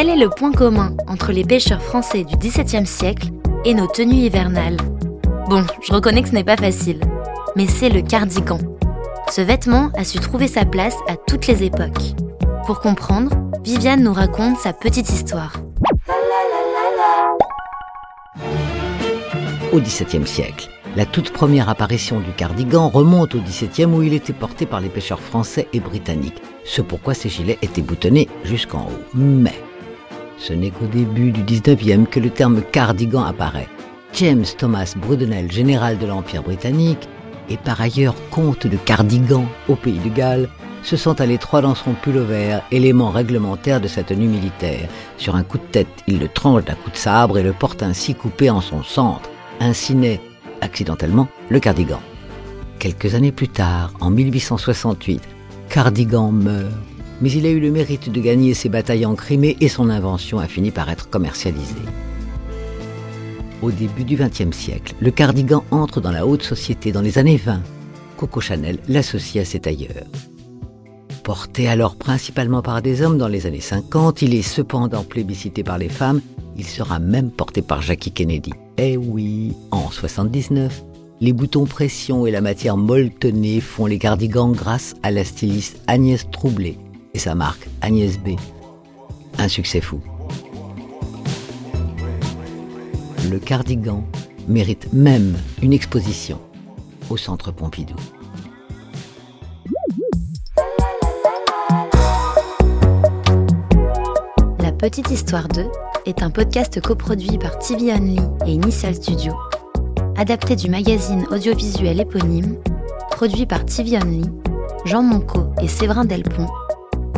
Quel est le point commun entre les pêcheurs français du XVIIe siècle et nos tenues hivernales? Bon, je reconnais que ce n'est pas facile, mais c'est le cardigan. Ce vêtement a su trouver sa place à toutes les époques. Pour comprendre, Viviane nous raconte sa petite histoire. Au XVIIe siècle, la toute première apparition du cardigan remonte au XVIIe où il était porté par les pêcheurs français et britanniques, ce pourquoi ces gilets étaient boutonnés jusqu'en haut. Mais ce n'est qu'au début du XIXe que le terme cardigan apparaît. James Thomas Brudenell, général de l'Empire britannique, et par ailleurs comte de Cardigan au pays de Galles, se sent à l'étroit dans son pullover, élément réglementaire de sa tenue militaire. Sur un coup de tête, il le tranche d'un coup de sabre et le porte ainsi coupé en son centre. Ainsi naît, accidentellement, le cardigan. Quelques années plus tard, en 1868, Cardigan meurt, mais il a eu le mérite de gagner ses batailles en Crimée et son invention a fini par être commercialisée. Au début du XXe siècle, le cardigan entre dans la haute société dans les années 20. Coco Chanel l'associe à ses tailleurs. Porté alors principalement par des hommes dans les années 50, il est cependant plébiscité par les femmes. Il sera même porté par Jackie Kennedy. Eh oui, en 79, les boutons pression et la matière molletonnée font les cardigans grâce à la styliste Agnès Troublé et sa marque Agnès B. Un succès fou. Le cardigan mérite même une exposition au Centre Pompidou. La Petite Histoire 2 est un podcast coproduit par TV Only et Initial Studio, adapté du magazine audiovisuel éponyme, produit par TV Only, Jean Monco et Séverin Delpont,